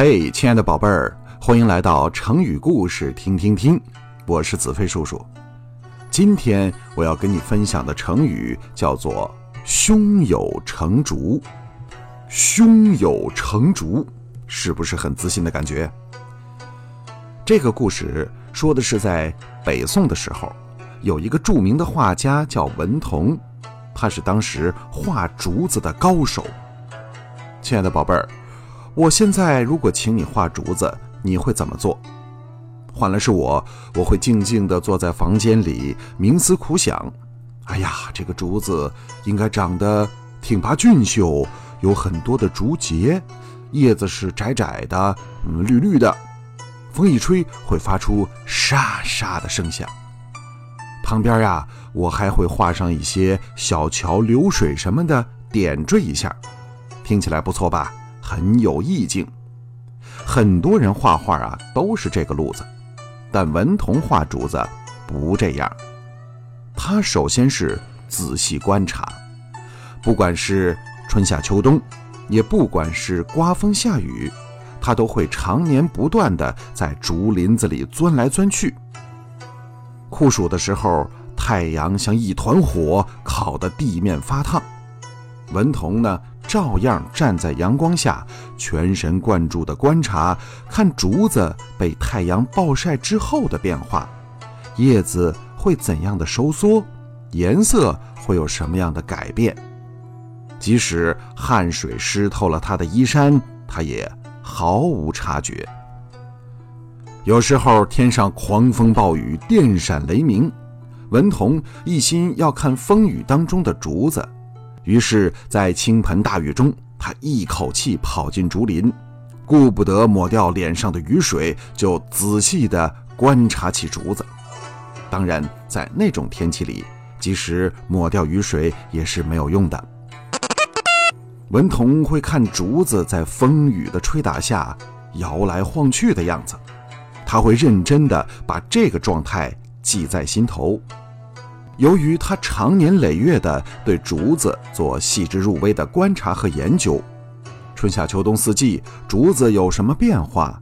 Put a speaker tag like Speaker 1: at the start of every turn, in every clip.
Speaker 1: 嘿，亲爱的宝贝儿，欢迎来到成语故事听听听，我是子飞叔叔。今天我要跟你分享的成语叫做“胸有成竹”。胸有成竹，是不是很自信的感觉？这个故事说的是在北宋的时候，有一个著名的画家叫文同，他是当时画竹子的高手。亲爱的宝贝儿。我现在如果请你画竹子，你会怎么做？换了是我，我会静静地坐在房间里，冥思苦想。哎呀，这个竹子应该长得挺拔俊秀，有很多的竹节，叶子是窄窄的，嗯，绿绿的，风一吹会发出沙沙的声响。旁边呀，我还会画上一些小桥流水什么的，点缀一下，听起来不错吧？很有意境，很多人画画啊都是这个路子，但文同画竹子不这样。他首先是仔细观察，不管是春夏秋冬，也不管是刮风下雨，他都会常年不断的在竹林子里钻来钻去。酷暑的时候，太阳像一团火，烤得地面发烫。文同呢？照样站在阳光下，全神贯注地观察，看竹子被太阳暴晒之后的变化，叶子会怎样的收缩，颜色会有什么样的改变。即使汗水湿透了他的衣衫，他也毫无察觉。有时候天上狂风暴雨，电闪雷鸣，文同一心要看风雨当中的竹子。于是，在倾盆大雨中，他一口气跑进竹林，顾不得抹掉脸上的雨水，就仔细地观察起竹子。当然，在那种天气里，即使抹掉雨水也是没有用的。文同会看竹子在风雨的吹打下摇来晃去的样子，他会认真地把这个状态记在心头。由于他长年累月地对竹子做细致入微的观察和研究，春夏秋冬四季竹子有什么变化，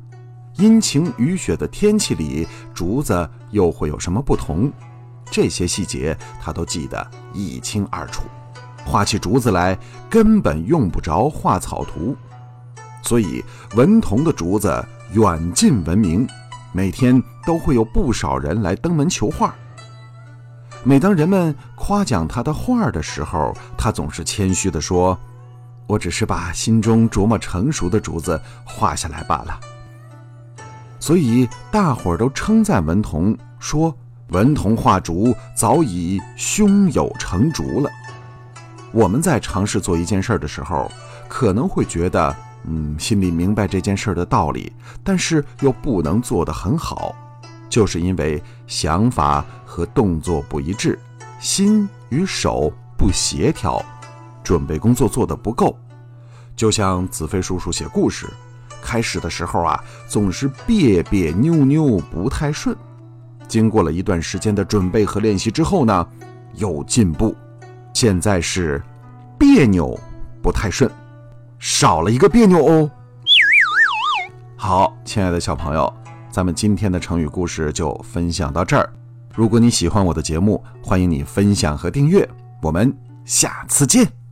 Speaker 1: 阴晴雨雪的天气里竹子又会有什么不同，这些细节他都记得一清二楚。画起竹子来根本用不着画草图，所以文同的竹子远近闻名，每天都会有不少人来登门求画。每当人们夸奖他的画的时候，他总是谦虚地说：“我只是把心中琢磨成熟的竹子画下来罢了。”所以大伙儿都称赞文同，说文同画竹早已胸有成竹了。我们在尝试做一件事的时候，可能会觉得，嗯，心里明白这件事的道理，但是又不能做得很好。就是因为想法和动作不一致，心与手不协调，准备工作做得不够。就像子飞叔叔写故事，开始的时候啊，总是别别扭扭，不太顺。经过了一段时间的准备和练习之后呢，有进步。现在是别扭，不太顺，少了一个别扭哦。好，亲爱的小朋友。咱们今天的成语故事就分享到这儿。如果你喜欢我的节目，欢迎你分享和订阅。我们下次见。